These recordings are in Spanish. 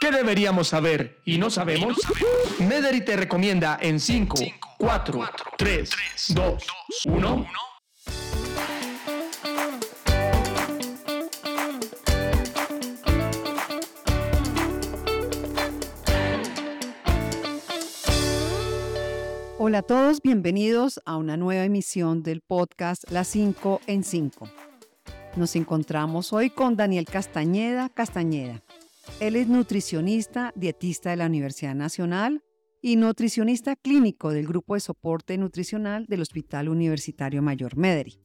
¿Qué deberíamos saber y no sabemos? Mederi te recomienda en 5, 4, 3, 2, 1. Hola a todos, bienvenidos a una nueva emisión del podcast Las 5 en 5. Nos encontramos hoy con Daniel Castañeda Castañeda. Él es nutricionista, dietista de la Universidad Nacional y nutricionista clínico del Grupo de Soporte Nutricional del Hospital Universitario Mayor Mederi.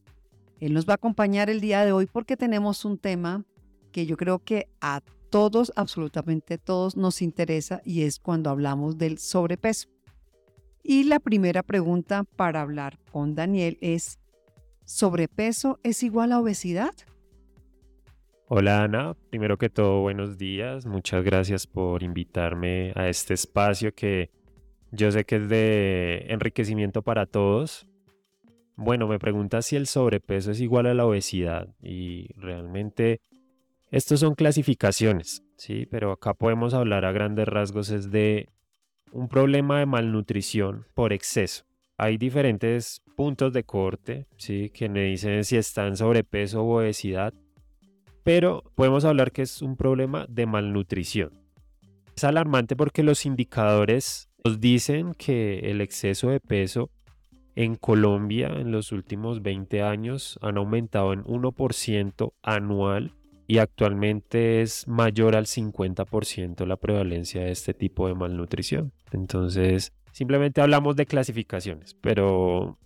Él nos va a acompañar el día de hoy porque tenemos un tema que yo creo que a todos, absolutamente todos, nos interesa y es cuando hablamos del sobrepeso. Y la primera pregunta para hablar con Daniel es, ¿sobrepeso es igual a obesidad? Hola Ana, primero que todo buenos días, muchas gracias por invitarme a este espacio que yo sé que es de enriquecimiento para todos. Bueno, me pregunta si el sobrepeso es igual a la obesidad y realmente estos son clasificaciones, sí, pero acá podemos hablar a grandes rasgos es de un problema de malnutrición por exceso. Hay diferentes puntos de corte, ¿sí? que me dicen si están sobrepeso o obesidad, pero podemos hablar que es un problema de malnutrición. Es alarmante porque los indicadores nos dicen que el exceso de peso en Colombia en los últimos 20 años han aumentado en 1% anual y actualmente es mayor al 50% la prevalencia de este tipo de malnutrición. Entonces, simplemente hablamos de clasificaciones, pero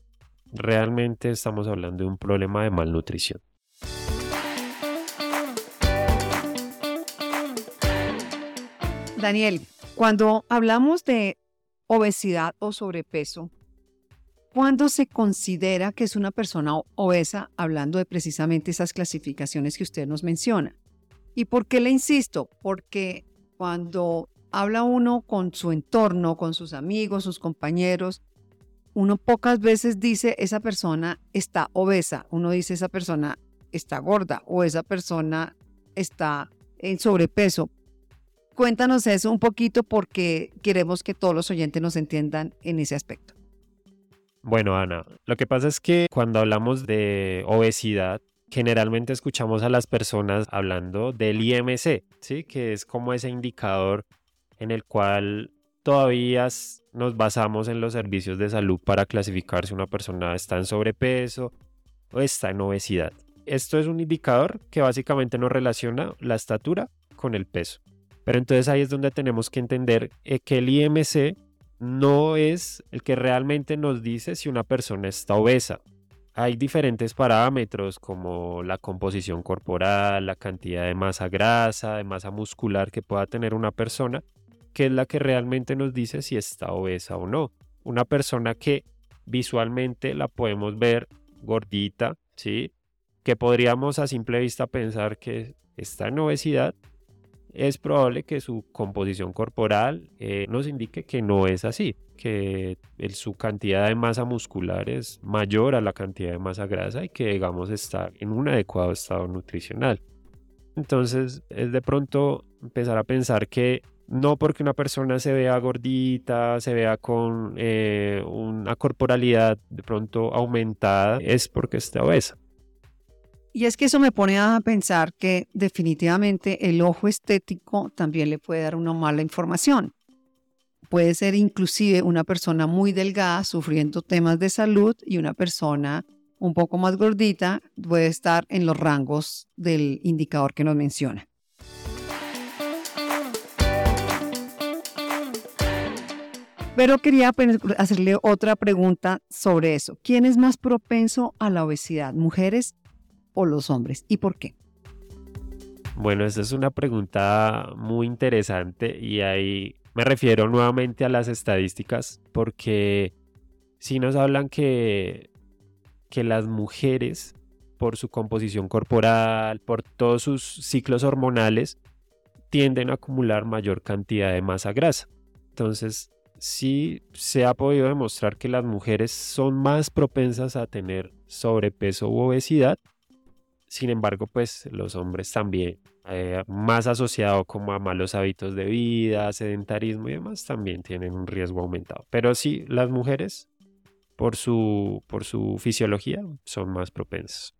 realmente estamos hablando de un problema de malnutrición. Daniel, cuando hablamos de obesidad o sobrepeso, ¿Cuándo se considera que es una persona obesa, hablando de precisamente esas clasificaciones que usted nos menciona? ¿Y por qué le insisto? Porque cuando habla uno con su entorno, con sus amigos, sus compañeros, uno pocas veces dice esa persona está obesa, uno dice esa persona está gorda o esa persona está en sobrepeso. Cuéntanos eso un poquito porque queremos que todos los oyentes nos entiendan en ese aspecto. Bueno, Ana, lo que pasa es que cuando hablamos de obesidad, generalmente escuchamos a las personas hablando del IMC, ¿sí? Que es como ese indicador en el cual todavía nos basamos en los servicios de salud para clasificar si una persona está en sobrepeso o está en obesidad. Esto es un indicador que básicamente nos relaciona la estatura con el peso. Pero entonces ahí es donde tenemos que entender eh, que el IMC no es el que realmente nos dice si una persona está obesa. Hay diferentes parámetros como la composición corporal, la cantidad de masa grasa, de masa muscular que pueda tener una persona, que es la que realmente nos dice si está obesa o no. Una persona que visualmente la podemos ver gordita, ¿sí? Que podríamos a simple vista pensar que está en obesidad, es probable que su composición corporal eh, nos indique que no es así, que su cantidad de masa muscular es mayor a la cantidad de masa grasa y que digamos está en un adecuado estado nutricional. Entonces es de pronto empezar a pensar que no porque una persona se vea gordita, se vea con eh, una corporalidad de pronto aumentada, es porque está obesa. Y es que eso me pone a pensar que definitivamente el ojo estético también le puede dar una mala información. Puede ser inclusive una persona muy delgada sufriendo temas de salud y una persona un poco más gordita puede estar en los rangos del indicador que nos menciona. Pero quería hacerle otra pregunta sobre eso. ¿Quién es más propenso a la obesidad, mujeres los hombres y por qué? Bueno, esa es una pregunta muy interesante y ahí me refiero nuevamente a las estadísticas porque si nos hablan que, que las mujeres por su composición corporal, por todos sus ciclos hormonales, tienden a acumular mayor cantidad de masa grasa. Entonces, sí se ha podido demostrar que las mujeres son más propensas a tener sobrepeso u obesidad Sin embargo, pues los hombres también, eh, más asociado como a malos hábitos de vida, sedentarismo y demás, también tienen un riesgo aumentado. Pero sí, las mujeres, por su, por su fisiología, son más propensas.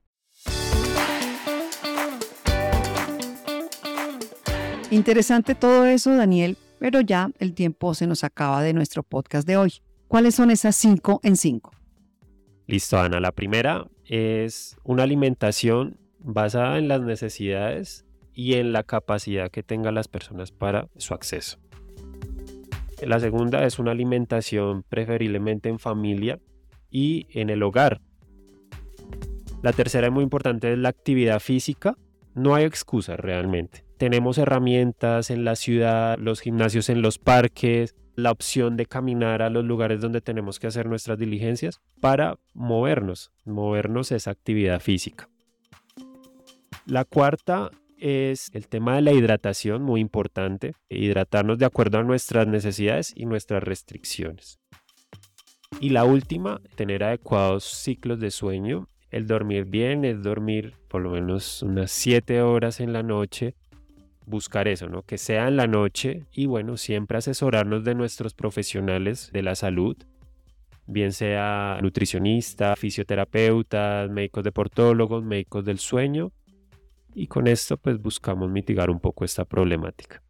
Interesante todo eso, Daniel, pero ya el tiempo se nos acaba de nuestro podcast de hoy. ¿Cuáles son esas cinco en cinco? Listo, Ana. La primera es una alimentación basada en las necesidades y en la capacidad que tengan las personas para su acceso. La segunda es una alimentación preferiblemente en familia y en el hogar. La tercera y muy importante es la actividad física. No hay excusa realmente tenemos herramientas en la ciudad, los gimnasios en los parques, la opción de caminar a los lugares donde tenemos que hacer nuestras diligencias para movernos. Movernos es actividad física. La cuarta es el tema de la hidratación, muy importante. Hidratarnos de acuerdo a nuestras necesidades y nuestras restricciones. Y la última, tener adecuados ciclos de sueño. El dormir bien es dormir por lo menos unas 7 horas en la noche buscar eso, ¿no? Que sea en la noche y bueno, siempre asesorarnos de nuestros profesionales de la salud, bien sea nutricionista, fisioterapeutas, médicos deportólogos, médicos del sueño y con esto pues buscamos mitigar un poco esta problemática.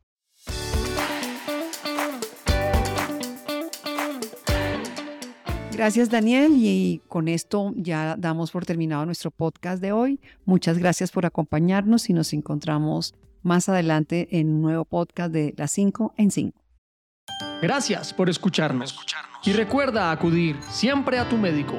Gracias Daniel y con esto ya damos por terminado nuestro podcast de hoy. Muchas gracias por acompañarnos y nos encontramos más adelante en un nuevo podcast de Las 5 en 5. Gracias por escucharnos. Y recuerda acudir siempre a tu médico.